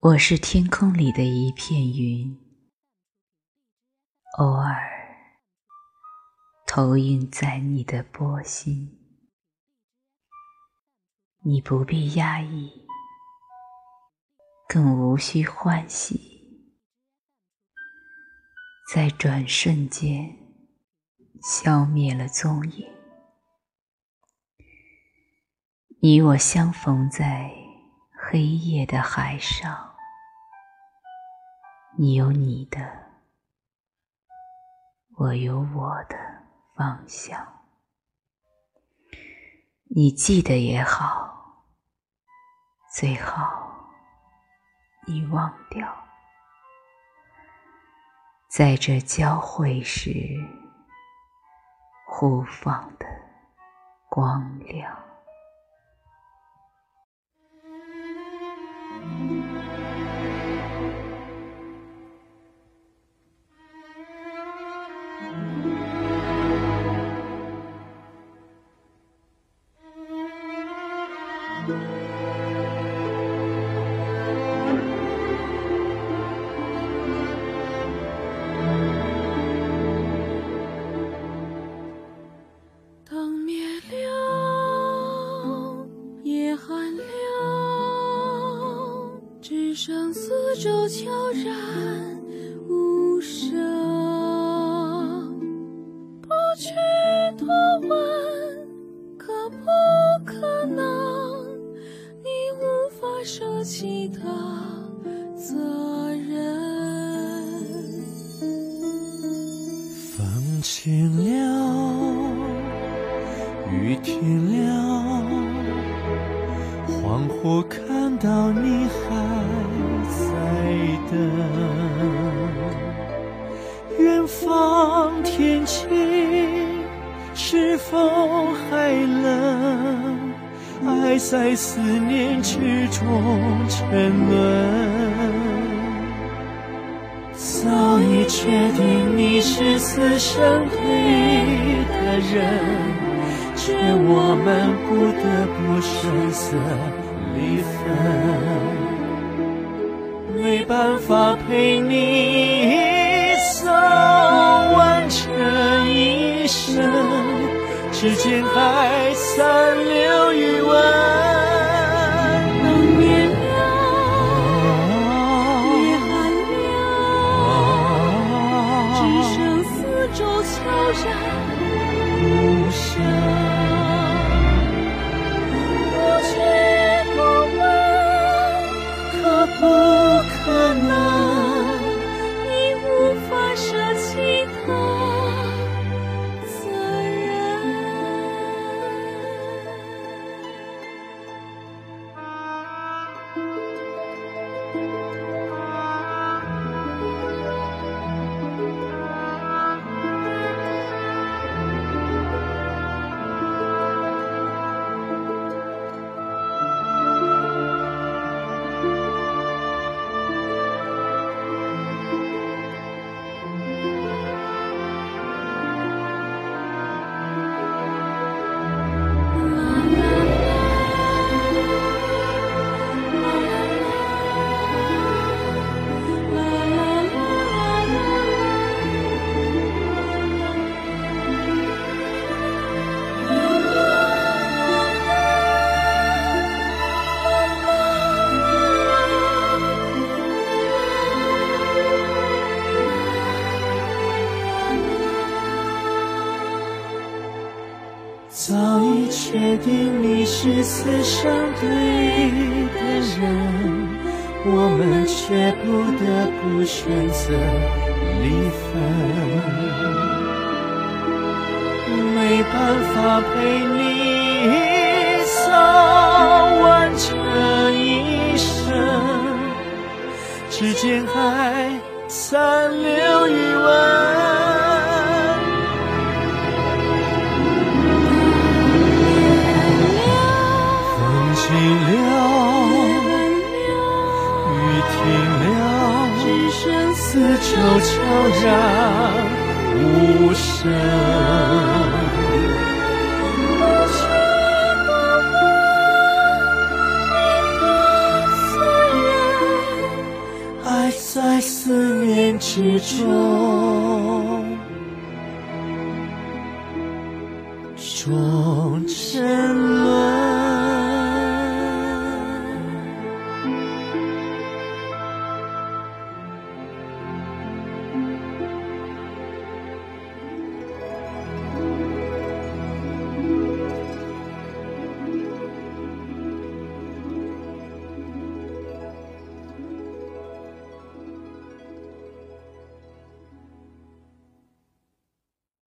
我是天空里的一片云，偶尔投影在你的波心。你不必压抑，更无需欢喜，在转瞬间消灭了踪影。你我相逢在黑夜的海上。你有你的，我有我的方向。你记得也好，最好你忘掉，在这交汇时互放的光亮。只剩四周悄然无声，不去多问，可不可能？你无法舍弃的责任。风停了，雨停了，恍惚看到你还。等，远方天气是否还冷？爱在思念之中沉沦。早已确定你是此生对的人，却我们不得不选择离分。办法陪你走完这一生，指尖还残留余早已确定你是此生对的人，我们却不得不选择离分。没办法陪你走完这一生，指尖还残留余温。就悄然无声。爱在思念之中，终成。